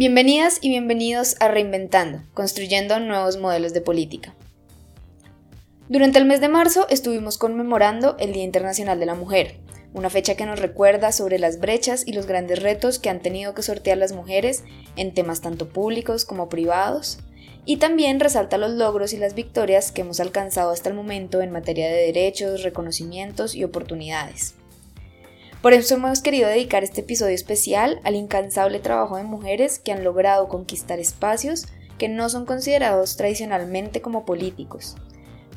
Bienvenidas y bienvenidos a Reinventando, construyendo nuevos modelos de política. Durante el mes de marzo estuvimos conmemorando el Día Internacional de la Mujer, una fecha que nos recuerda sobre las brechas y los grandes retos que han tenido que sortear las mujeres en temas tanto públicos como privados, y también resalta los logros y las victorias que hemos alcanzado hasta el momento en materia de derechos, reconocimientos y oportunidades. Por eso hemos querido dedicar este episodio especial al incansable trabajo de mujeres que han logrado conquistar espacios que no son considerados tradicionalmente como políticos,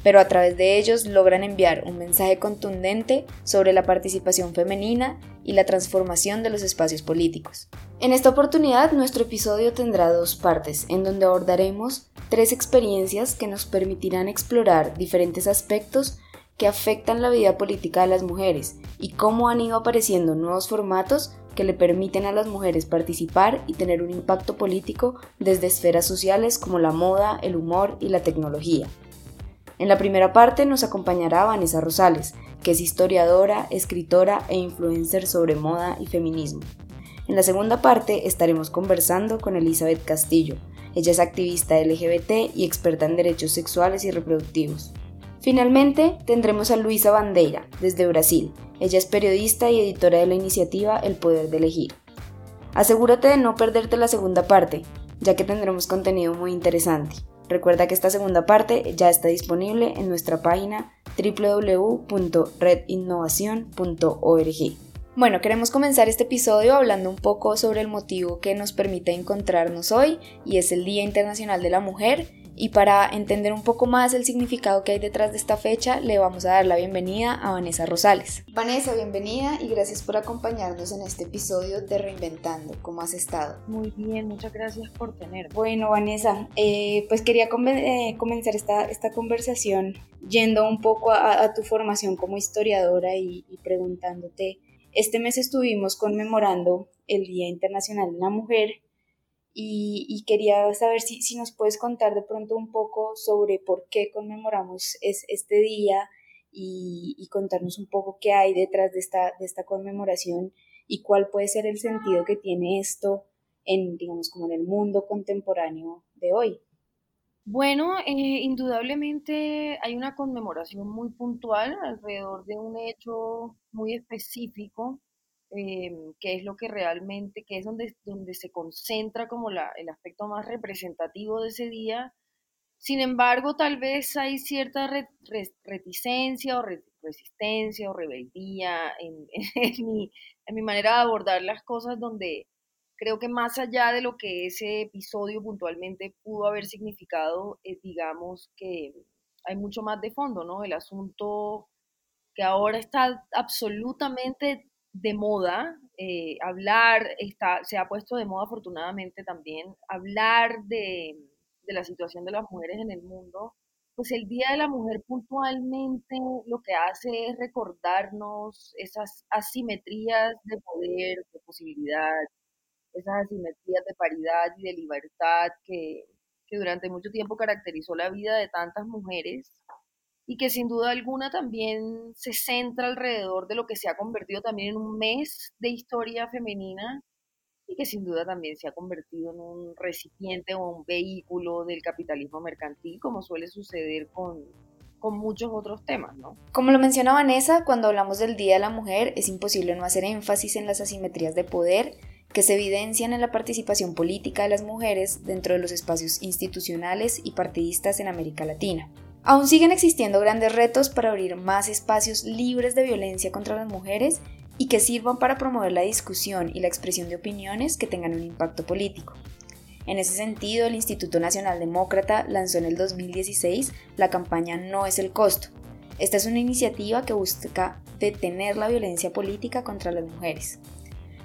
pero a través de ellos logran enviar un mensaje contundente sobre la participación femenina y la transformación de los espacios políticos. En esta oportunidad nuestro episodio tendrá dos partes, en donde abordaremos tres experiencias que nos permitirán explorar diferentes aspectos que afectan la vida política de las mujeres y cómo han ido apareciendo nuevos formatos que le permiten a las mujeres participar y tener un impacto político desde esferas sociales como la moda, el humor y la tecnología. En la primera parte nos acompañará Vanessa Rosales, que es historiadora, escritora e influencer sobre moda y feminismo. En la segunda parte estaremos conversando con Elizabeth Castillo. Ella es activista LGBT y experta en derechos sexuales y reproductivos. Finalmente, tendremos a Luisa Bandeira, desde Brasil. Ella es periodista y editora de la iniciativa El Poder de Elegir. Asegúrate de no perderte la segunda parte, ya que tendremos contenido muy interesante. Recuerda que esta segunda parte ya está disponible en nuestra página www.redinnovación.org. Bueno, queremos comenzar este episodio hablando un poco sobre el motivo que nos permite encontrarnos hoy y es el Día Internacional de la Mujer y para entender un poco más el significado que hay detrás de esta fecha, le vamos a dar la bienvenida a Vanessa Rosales. Vanessa, bienvenida y gracias por acompañarnos en este episodio de Reinventando. ¿Cómo has estado? Muy bien, muchas gracias por tener. Bueno, Vanessa, eh, pues quería eh, comenzar esta, esta conversación yendo un poco a, tu formación como historiadora y, y preguntándote, este mes estuvimos conmemorando el Día Internacional de la Mujer y, quería saber si, si, nos puedes contar de pronto un poco sobre por qué conmemoramos es, este día y, contarnos un poco qué hay detrás de esta, de esta conmemoración y cuál puede ser el sentido que tiene esto en, digamos, como en el mundo contemporáneo de hoy. Bueno, eh, indudablemente hay una conmemoración muy puntual alrededor de un hecho muy específico Em, que es lo que realmente, que es donde, donde se concentra como la, el aspecto más representativo de ese día. Sin embargo, tal vez hay cierta reticencia o resistencia o rebeldía en, en, mi, en mi manera de abordar las cosas donde creo que más allá de lo que ese episodio puntualmente pudo haber significado, es, digamos que hay mucho más de fondo, ¿no? El asunto que ahora está absolutamente de moda, eh, hablar, está, se ha puesto de moda afortunadamente también, hablar de, la situación de las mujeres en el mundo, pues el Día de la Mujer puntualmente lo que hace es recordarnos esas asimetrías de poder, de posibilidad, esas asimetrías de paridad y de libertad que, que durante mucho tiempo caracterizó la vida de tantas mujeres y que sin duda alguna también se centra alrededor de lo que se ha convertido también en un mes de historia femenina y que sin duda también se ha convertido en un recipiente o un vehículo del capitalismo mercantil, como suele suceder con, con muchos otros temas. Como lo menciona Vanessa, cuando hablamos del Día de la Mujer es imposible no hacer énfasis en las asimetrías de poder que se evidencian en la participación política de las mujeres dentro de los espacios institucionales y partidistas en América Latina. Aún siguen existiendo grandes retos para abrir más espacios libres de violencia contra las mujeres y que sirvan para promover la discusión y la expresión de opiniones que tengan un impacto político. En ese sentido, el Instituto Nacional Demócrata lanzó en el 2016 la campaña No es el costo. Esta es una iniciativa que busca detener la violencia política contra las mujeres.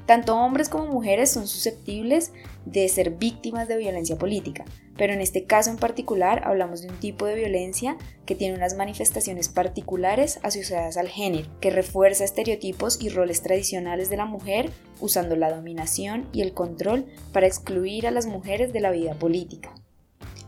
Tanto hombres como mujeres son susceptibles de ser víctimas de violencia política, pero en este caso en particular hablamos de un tipo de violencia que tiene unas manifestaciones particulares asociadas al género, que refuerza estereotipos y roles tradicionales de la mujer usando la dominación y el control para excluir a las mujeres de la vida política.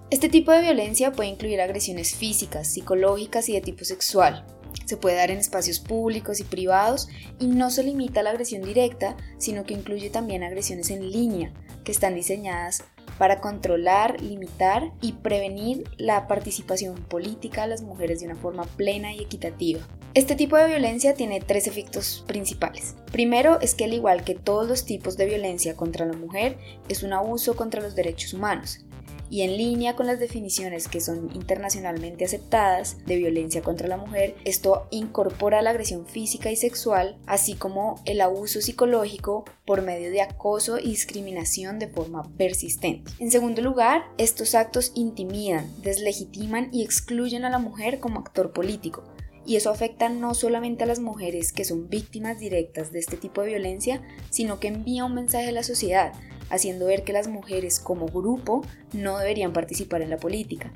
Este tipo de violencia puede incluir agresiones físicas, psicológicas y de tipo sexual, Se puede dar en espacios públicos y privados y no se limita a la agresión directa, sino que incluye también agresiones en línea, que están diseñadas para controlar, limitar y prevenir la participación política de las mujeres de una forma plena y equitativa. Este tipo de violencia tiene tres efectos principales. Primero es que al igual que todos los tipos de violencia contra la mujer, es un abuso contra los derechos humanos y en línea con las definiciones que son internacionalmente aceptadas de violencia contra la mujer, esto incorpora la agresión física y sexual, así como el abuso psicológico por medio de acoso y discriminación de forma persistente. En segundo lugar, estos actos intimidan, deslegitiman y excluyen a la mujer como actor político, y eso afecta no solamente a las mujeres que son víctimas directas de este tipo de violencia, sino que envía un mensaje a la sociedad haciendo ver que las mujeres como grupo no deberían participar en la política.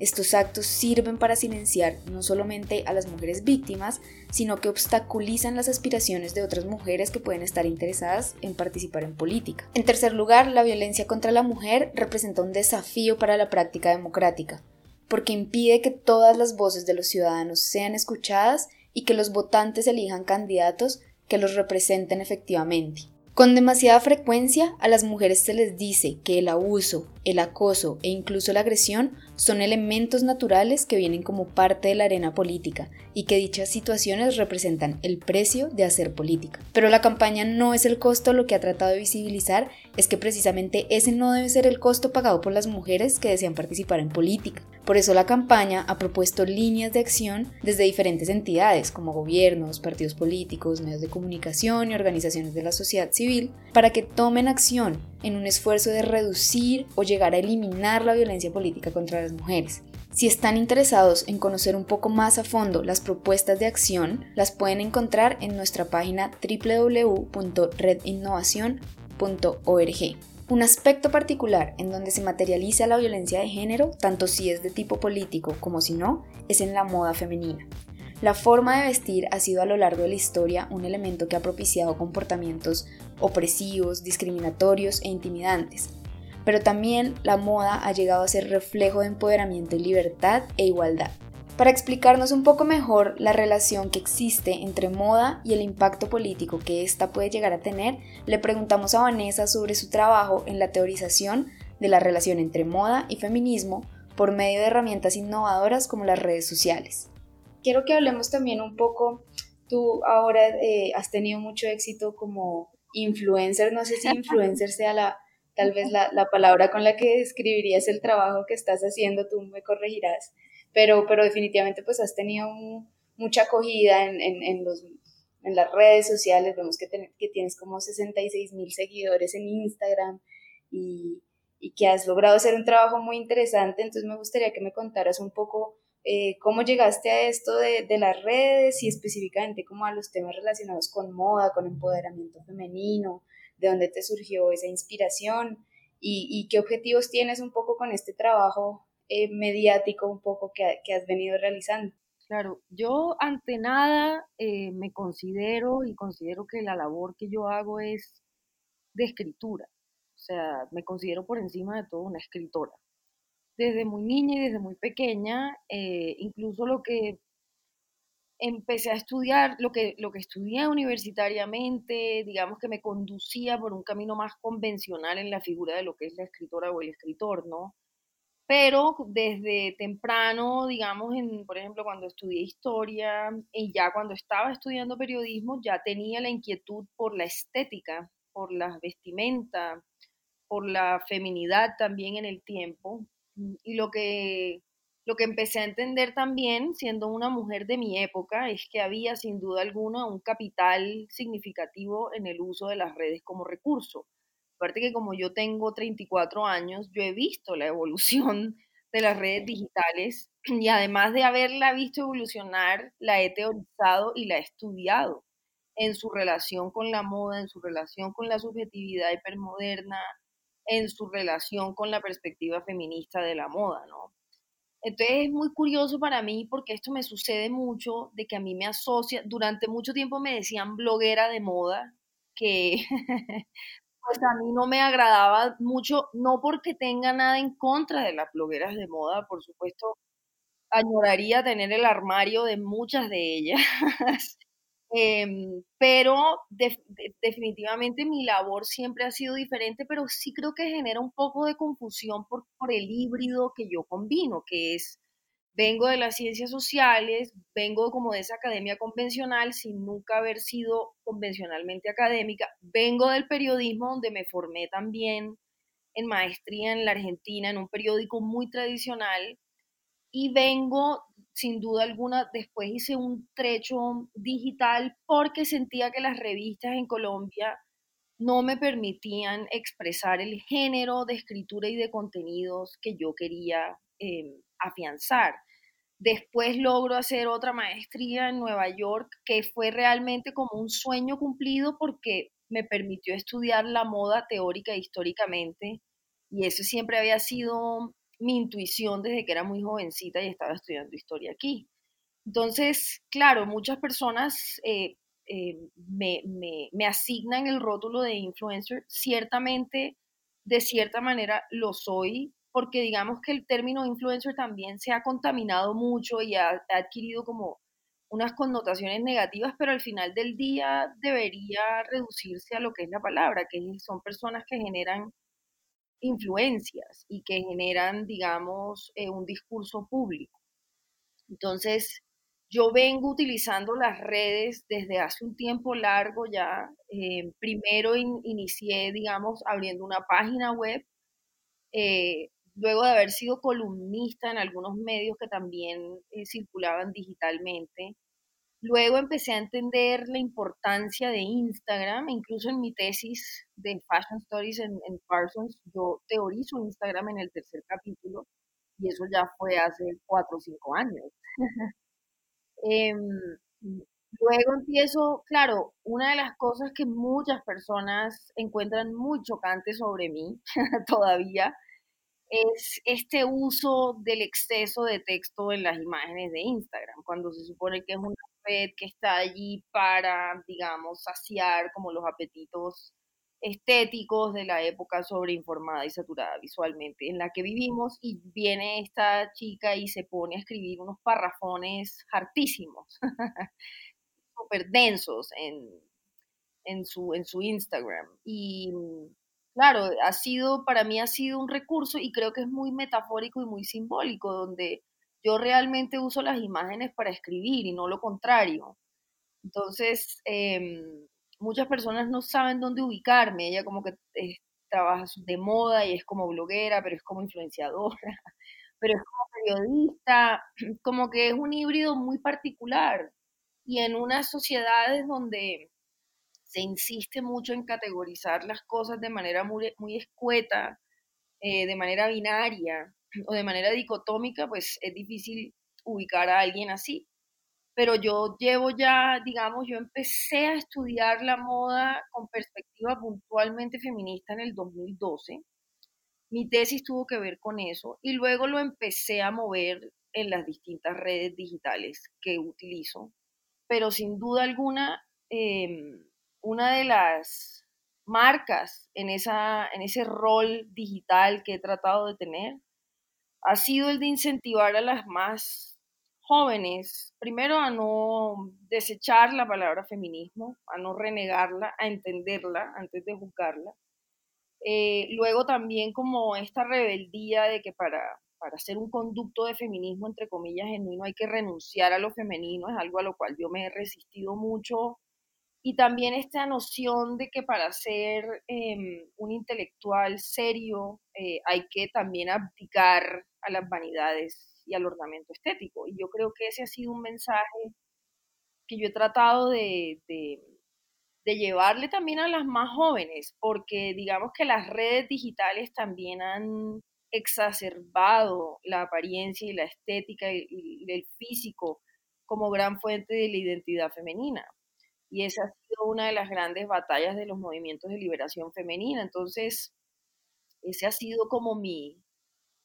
Estos actos sirven para silenciar no solamente a las mujeres víctimas, sino que obstaculizan las aspiraciones de otras mujeres que pueden estar interesadas en participar en política. En tercer lugar, la violencia contra la mujer representa un desafío para la práctica democrática, porque impide que todas las voces de los ciudadanos sean escuchadas y que los votantes elijan candidatos que los representen efectivamente. Con demasiada frecuencia a las mujeres se les dice que el abuso, el acoso e incluso la agresión son elementos naturales que vienen como parte de la arena política y que dichas situaciones representan el precio de hacer política. Pero la campaña no es el costo, lo que ha tratado de visibilizar es que precisamente ese no debe ser el costo pagado por las mujeres que desean participar en política. Por eso la campaña ha propuesto líneas de acción desde diferentes entidades como gobiernos, partidos políticos, medios de comunicación y organizaciones de la sociedad civil para que tomen acción en un esfuerzo de reducir o llegar a eliminar la violencia política contra las mujeres. Si están interesados en conocer un poco más a fondo las propuestas de acción, las pueden encontrar en nuestra página www.redinnovación.org. Un aspecto particular en donde se materializa la violencia de género, tanto si es de tipo político como si no, es en la moda femenina. La forma de vestir ha sido a lo largo de la historia un elemento que ha propiciado comportamientos opresivos, discriminatorios e intimidantes, pero también la moda ha llegado a ser reflejo de empoderamiento y libertad e igualdad. Para explicarnos un poco mejor la relación que existe entre moda y el impacto político que ésta puede llegar a tener, le preguntamos a Vanessa sobre su trabajo en la teorización de la relación entre moda y feminismo por medio de herramientas innovadoras como las redes sociales. Quiero que hablemos también un poco, tú ahora eh, has tenido mucho éxito como influencer, no sé si influencer sea la, tal vez la, palabra con la que describirías el trabajo que estás haciendo, tú me corregirás, pero, pero definitivamente pues has tenido mucha acogida en, en, los, en las redes sociales, vemos que, que tienes como 66 mil seguidores en Instagram y, y que has logrado hacer un trabajo muy interesante, entonces me gustaría que me contaras un poco eh, cómo llegaste a esto de, de, las redes y específicamente como a los temas relacionados con moda, con empoderamiento femenino, de dónde te surgió esa inspiración y, qué objetivos tienes un poco con este trabajo eh, mediático un poco que, que, has venido realizando. Claro, yo ante nada eh, me considero y considero que la labor que yo hago es de escritura, o sea, me considero por encima de todo una escritora. Desde muy niña y desde muy pequeña, eh, incluso lo que empecé a estudiar lo que, lo que estudié universitariamente, digamos que me conducía por un camino más convencional en la figura de lo que es la escritora o el escritor, ¿no? Pero desde temprano, digamos, en, por ejemplo, cuando estudié historia y ya cuando estaba estudiando periodismo, ya tenía la inquietud por la estética, por la vestimenta, por la feminidad también en el tiempo. Y lo que lo que empecé a entender también, siendo una mujer de mi época, es que había sin duda alguna un capital significativo en el uso de las redes como recurso. Aparte que como yo tengo 34 años, yo he visto la evolución de las redes digitales y además de haberla visto evolucionar, la he teorizado y la he estudiado en su relación con la moda, en su relación con la subjetividad hipermoderna, en su relación con la perspectiva feminista de la moda, ¿no? Entonces es muy curioso para mí porque esto me sucede mucho, de que a mí me asocia, durante mucho tiempo me decían bloguera de moda, que pues a mí no me agradaba mucho, no porque tenga nada en contra de las blogueras de moda, por supuesto, añoraría tener el armario de muchas de ellas. Em, pero definitivamente mi labor siempre ha sido diferente, pero sí creo que genera un poco de confusión por, por el híbrido que yo combino, que es, vengo de las ciencias sociales, vengo como de esa academia convencional sin nunca haber sido convencionalmente académica, vengo del periodismo donde me formé también en maestría en la Argentina, en un periódico muy tradicional, y vengo sin duda alguna, después hice un trecho digital porque sentía que las revistas en Colombia no me permitían expresar el género de escritura y de contenidos que yo quería em, afianzar. Después logro hacer otra maestría en Nueva York que fue realmente como un sueño cumplido porque me permitió estudiar la moda teórica e históricamente y eso siempre había sido mi intuición desde que era muy jovencita y estaba estudiando historia aquí. Entonces, claro, muchas personas eh, eh, me, me, asignan el rótulo de influencer. Ciertamente, de cierta manera, lo soy, porque digamos que el término influencer también se ha contaminado mucho y ha, ha adquirido como unas connotaciones negativas, pero al final del día debería reducirse a lo que es la palabra, que son personas que generan influencias y que generan, digamos, eh, un discurso público. Entonces, yo vengo utilizando las redes desde hace un tiempo largo ya. Eh, primero inicié, digamos, abriendo una página web, eh, luego de haber sido columnista en algunos medios que también circulaban digitalmente. Luego empecé a entender la importancia de Instagram, incluso en mi tesis de Fashion Stories en, Parsons, yo teorizo Instagram en el tercer capítulo y eso ya fue hace cuatro o cinco años. Em, luego empiezo, claro, una de las cosas que muchas personas encuentran muy chocante sobre mí todavía es este uso del exceso de texto en las imágenes de Instagram, cuando se supone que es una red que está allí para, digamos, saciar como los apetitos estéticos de la época sobreinformada y saturada visualmente en la que vivimos y viene esta chica y se pone a escribir unos parrafones hartísimos, súper densos en, en, su, en su Instagram. Y claro, ha sido, para mí ha sido un recurso y creo que es muy metafórico y muy simbólico, donde yo realmente uso las imágenes para escribir y no lo contrario. Entonces, em, muchas personas no saben dónde ubicarme. Ella como que trabaja de moda y es como bloguera, pero es como influenciadora, pero es como periodista, como que es un híbrido muy particular. Y en unas sociedades donde se insiste mucho en categorizar las cosas de manera muy, muy escueta, eh, de manera binaria, o de manera dicotómica, pues es difícil ubicar a alguien así. Pero yo llevo ya, digamos, yo empecé a estudiar la moda con perspectiva puntualmente feminista en el 2012. Mi tesis tuvo que ver con eso y luego lo empecé a mover en las distintas redes digitales que utilizo. Pero sin duda alguna, em, una de las marcas en, esa, en ese rol digital que he tratado de tener ha sido el de incentivar a las más jóvenes, primero a no desechar la palabra feminismo, a no renegarla, a entenderla antes de juzgarla. Eh, luego también como esta rebeldía de que para, para ser un conducto de feminismo, entre comillas, genuino, hay que renunciar a lo femenino, es algo a lo cual yo me he resistido mucho y también esta noción de que para ser em, un intelectual serio eh, hay que también abdicar a las vanidades y al ornamento estético. Y yo creo que ese ha sido un mensaje que yo he tratado de, de, llevarle también a las más jóvenes, porque digamos que las redes digitales también han exacerbado la apariencia y la estética y el físico como gran fuente de la identidad femenina y esa ha sido una de las grandes batallas de los movimientos de liberación femenina. Entonces, ese ha sido como mi,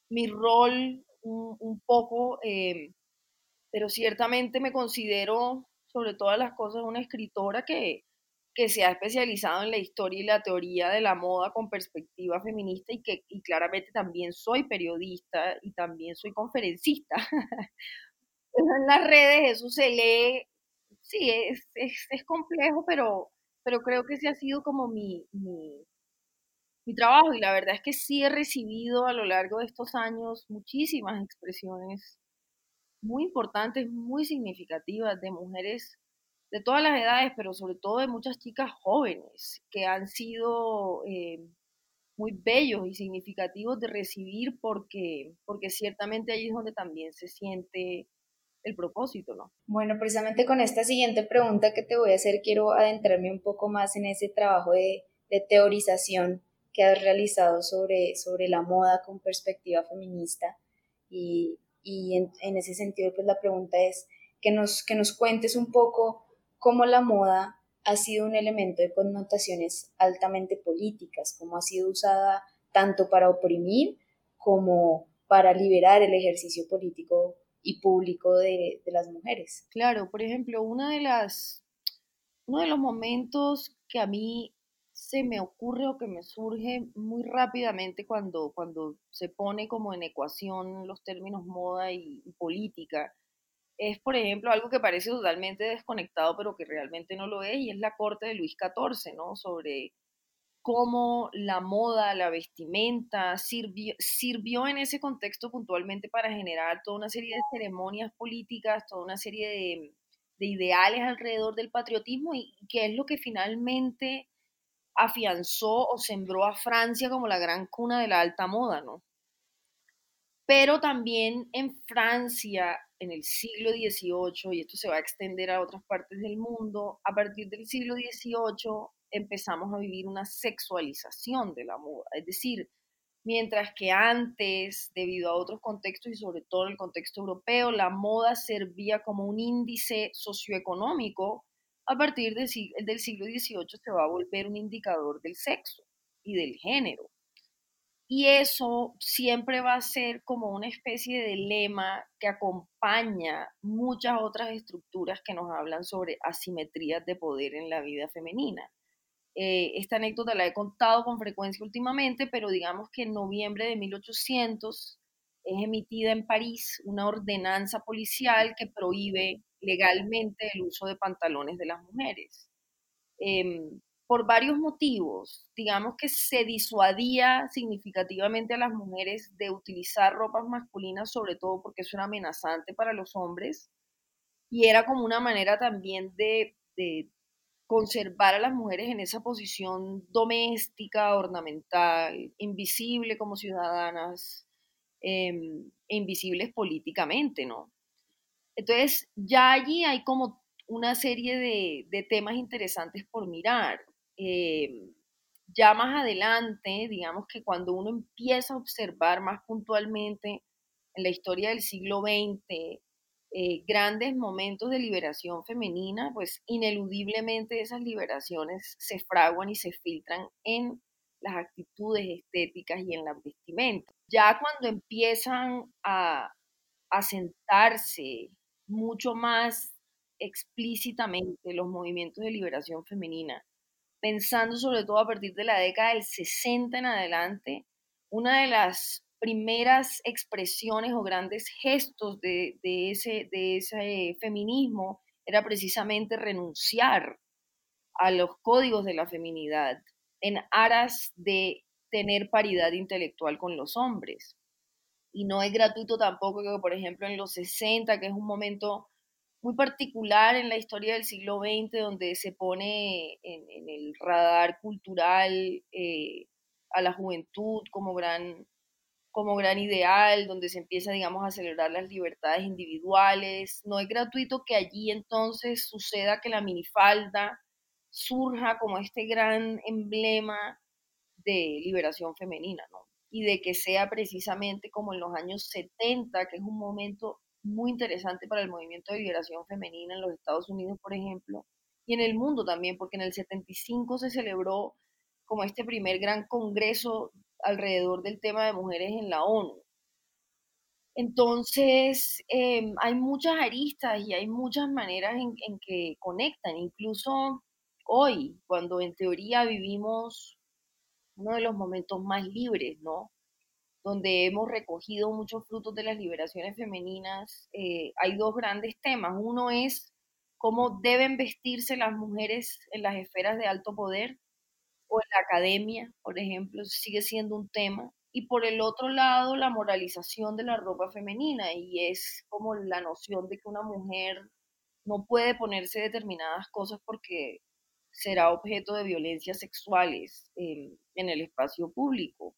mi rol un, poco, eh, pero ciertamente me considero, sobre todas las cosas, una escritora que, que se ha especializado en la historia y la teoría de la moda con perspectiva feminista y que claramente también soy periodista y también soy conferencista. en las redes eso se lee, sí, es, es, complejo, pero, pero creo que ese ha sido como mi, mi, mi trabajo y la verdad es que sí he recibido a lo largo de estos años muchísimas expresiones muy importantes, muy significativas de mujeres de todas las edades, pero sobre todo de muchas chicas jóvenes que han sido eh, muy bellos y significativos de recibir porque, porque ciertamente ahí es donde también se siente el propósito, ¿no? Bueno, precisamente con esta siguiente pregunta que te voy a hacer, quiero adentrarme un poco más en ese trabajo de, teorización que has realizado sobre, sobre la moda con perspectiva feminista y, en, en, ese sentido, pues la pregunta es que nos, que nos cuentes un poco cómo la moda ha sido un elemento de connotaciones altamente políticas, cómo ha sido usada tanto para oprimir como para liberar el ejercicio político y público de, las mujeres. Claro, por ejemplo, una de las, uno de los momentos que a mí se me ocurre o que me surge muy rápidamente cuando, cuando se pone como en ecuación los términos moda y política, es, por ejemplo, algo que parece totalmente desconectado, pero que realmente no lo es, y es la corte de Luis XIV, ¿no? Sobre cómo la moda, la vestimenta sirvió, sirvió en ese contexto puntualmente para generar toda una serie de ceremonias políticas, toda una serie de, de ideales alrededor del patriotismo y que es lo que finalmente afianzó o sembró a Francia como la gran cuna de la alta moda, ¿no? Pero también en Francia en el siglo XVIII, y esto se va a extender a otras partes del mundo, a partir del siglo XVIII empezamos a vivir una sexualización de la moda. Es decir, mientras que antes, debido a otros contextos y sobre todo el contexto europeo, la moda servía como un índice socioeconómico, a partir del, siglo XVIII se va a volver un indicador del sexo y del género. Y eso siempre va a ser como una especie de lema que acompaña muchas otras estructuras que nos hablan sobre asimetrías de poder en la vida femenina. Eh, esta anécdota la he contado con frecuencia últimamente, pero digamos que en noviembre de 1800 es emitida en París una ordenanza policial que prohíbe legalmente el uso de pantalones de las mujeres. Em, por varios motivos. Digamos que se disuadía significativamente a las mujeres de utilizar ropas masculinas, sobre todo porque eso era amenazante para los hombres. Y era como una manera también de, conservar a las mujeres en esa posición doméstica, ornamental, invisible como ciudadanas, em, e invisibles políticamente, ¿no? Entonces, ya allí hay como una serie de, temas interesantes por mirar. Eh, ya más adelante, digamos que cuando uno empieza a observar más puntualmente en la historia del siglo XX eh, grandes momentos de liberación femenina, pues ineludiblemente esas liberaciones se fraguan y se filtran en las actitudes estéticas y en la vestimenta. Ya cuando empiezan a, a sentarse mucho más explícitamente los movimientos de liberación femenina pensando sobre todo a partir de la década del 60 en adelante, una de las primeras expresiones o grandes gestos de, ese, de ese feminismo era precisamente renunciar a los códigos de la feminidad en aras de tener paridad intelectual con los hombres. Y no es gratuito tampoco que, por ejemplo, en los 60, que es un momento muy particular en la historia del siglo XX, donde se pone en, el radar cultural eh, a la juventud como gran, como gran ideal, donde se empieza, digamos, a celebrar las libertades individuales. No es gratuito que allí entonces suceda que la minifalda surja como este gran emblema de liberación femenina, ¿no? Y de que sea precisamente como en los años 70, que es un momento muy interesante para el movimiento de liberación femenina en los Estados Unidos, por ejemplo, y en el mundo también, porque en el 75 se celebró como este primer gran congreso alrededor del tema de mujeres en la ONU. Entonces, em, hay muchas aristas y hay muchas maneras en, que conectan. Incluso hoy, cuando en teoría vivimos uno de los momentos más libres, ¿no? Donde hemos recogido muchos frutos de las liberaciones femeninas, eh, hay dos grandes temas. Uno es cómo deben vestirse las mujeres en las esferas de alto poder o en la academia, por ejemplo, sigue siendo un tema. Y por el otro lado, la moralización de la ropa femenina, y es como la noción de que una mujer no puede ponerse determinadas cosas porque será objeto de violencias sexuales en, el espacio público.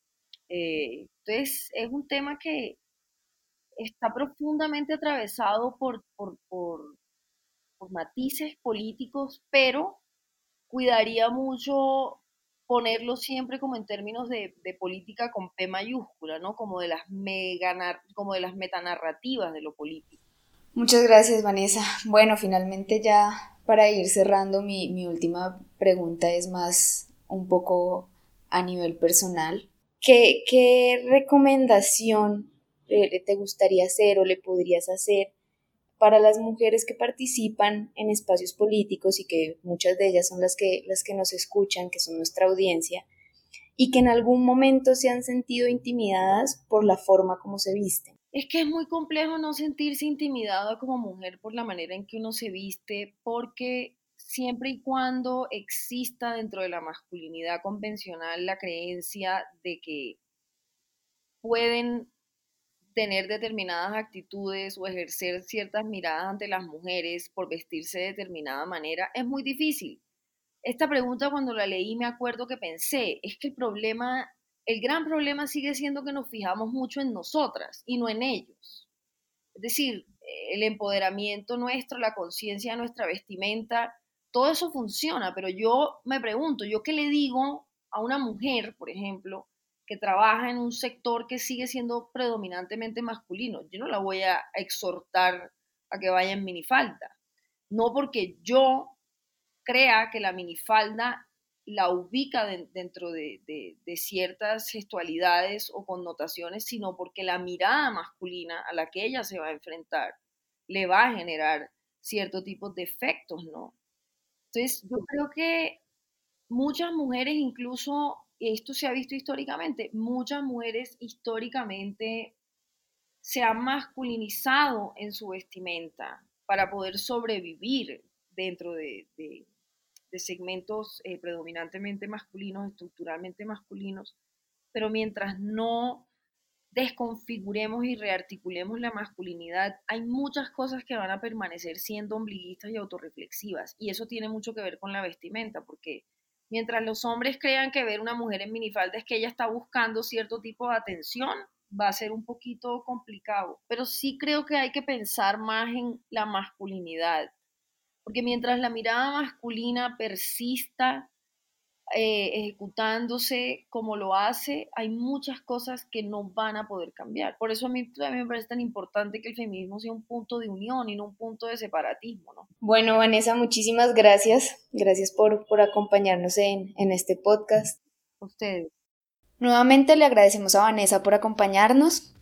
Eh, entonces, es un tema que está profundamente atravesado por, por, matices políticos, pero cuidaría mucho ponerlo siempre como en términos de, política con P mayúscula, ¿no? Como de las mega, como de las metanarrativas de lo político. Muchas gracias, Vanessa. Bueno, finalmente ya para ir cerrando, mi, última pregunta es más un poco a nivel personal. ¿Qué, qué recomendación te gustaría hacer o le podrías hacer para las mujeres que participan en espacios políticos y que muchas de ellas son las que, las que nos escuchan, que son nuestra audiencia, y que en algún momento se han sentido intimidadas por la forma como se visten? Es que es muy complejo no sentirse intimidado como mujer por la manera en que uno se viste, porque siempre y cuando exista dentro de la masculinidad convencional la creencia de que pueden tener determinadas actitudes o ejercer ciertas miradas ante las mujeres por vestirse de determinada manera, es muy difícil. Esta pregunta cuando la leí me acuerdo que pensé, es que el problema el gran problema sigue siendo que nos fijamos mucho en nosotras y no en ellos. Es decir, el empoderamiento nuestro, la conciencia de nuestra vestimenta, todo eso funciona, pero yo me pregunto, ¿yo qué le digo a una mujer, por ejemplo, que trabaja en un sector que sigue siendo predominantemente masculino? Yo no la voy a exhortar a que vaya en minifalda, no porque yo crea que la minifalda la ubica dentro de, ciertas gestualidades o connotaciones, sino porque la mirada masculina a la que ella se va a enfrentar le va a generar cierto tipo de efectos, ¿no? Entonces, yo creo que muchas mujeres, incluso, esto se ha visto históricamente, muchas mujeres históricamente se han masculinizado en su vestimenta para poder sobrevivir dentro de, segmentos eh, predominantemente masculinos, estructuralmente masculinos, pero mientras no desconfiguremos y rearticulemos la masculinidad, hay muchas cosas que van a permanecer siendo ombliguistas y autorreflexivas. Y eso tiene mucho que ver con la vestimenta, porque mientras los hombres crean que ver una mujer en minifalda es que ella está buscando cierto tipo de atención, va a ser un poquito complicado. Pero sí creo que hay que pensar más en la masculinidad porque mientras la mirada masculina persista eh, ejecutándose como lo hace, hay muchas cosas que no van a poder cambiar. Por eso a mí también me parece tan importante que el feminismo sea un punto de unión y no un punto de separatismo. ¿no? Bueno, Vanessa, muchísimas gracias. Gracias por, por acompañarnos en, en este podcast. Ustedes. Nuevamente le agradecemos a Vanessa por acompañarnos.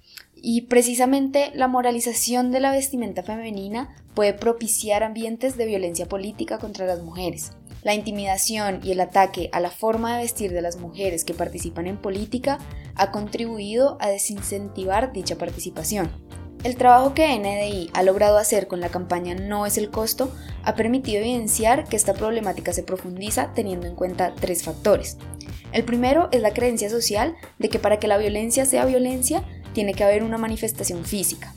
Y precisamente la moralización de la vestimenta femenina puede propiciar ambientes de violencia política contra las mujeres. La intimidación y el ataque a la forma de vestir de las mujeres que participan en política ha contribuido a desincentivar dicha participación. El trabajo que NDI ha logrado hacer con la campaña No es el costo ha permitido evidenciar que esta problemática se profundiza teniendo en cuenta tres factores. El primero es la creencia social de que para que la violencia sea violencia tiene que haber una manifestación física.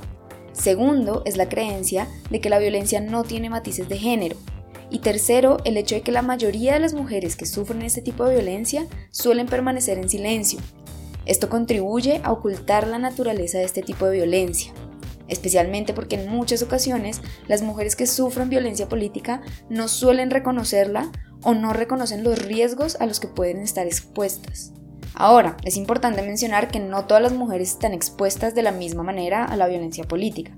Segundo, es la creencia de que la violencia no tiene matices de género. Y tercero, el hecho de que la mayoría de las mujeres que sufren este tipo de violencia suelen permanecer en silencio. Esto contribuye a ocultar la naturaleza de este tipo de violencia, especialmente porque en muchas ocasiones las mujeres que sufren violencia política no suelen reconocerla o no reconocen los riesgos a los que pueden estar expuestas. Ahora, es importante mencionar que no todas las mujeres están expuestas de la misma manera a la violencia política.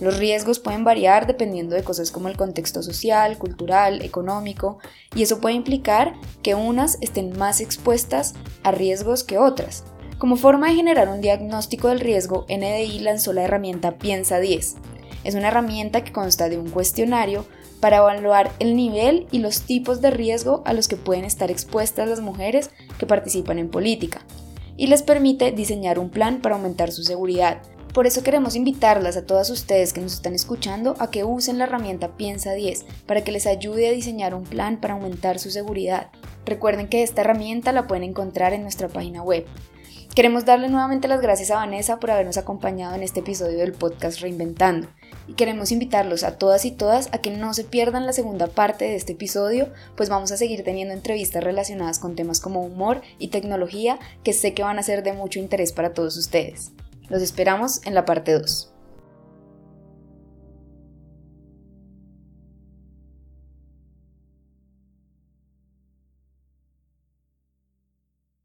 Los riesgos pueden variar dependiendo de cosas como el contexto social, cultural, económico, y eso puede implicar que unas estén más expuestas a riesgos que otras. Como forma de generar un diagnóstico del riesgo, NDI lanzó la herramienta Piensa 10. Es una herramienta que consta de un cuestionario para evaluar el nivel y los tipos de riesgo a los que pueden estar expuestas las mujeres que participan en política, y les permite diseñar un plan para aumentar su seguridad. Por eso queremos invitarlas a todas ustedes que nos están escuchando a que usen la herramienta Piensa 10 para que les ayude a diseñar un plan para aumentar su seguridad. Recuerden que esta herramienta la pueden encontrar en nuestra página web. Queremos darle nuevamente las gracias a Vanessa por habernos acompañado en este episodio del podcast Reinventando. Y queremos invitarlos a todas y todas a que no se pierdan la segunda parte de este episodio, pues vamos a seguir teniendo entrevistas relacionadas con temas como humor y tecnología que sé que van a ser de mucho interés para todos ustedes. Los esperamos en la parte 2.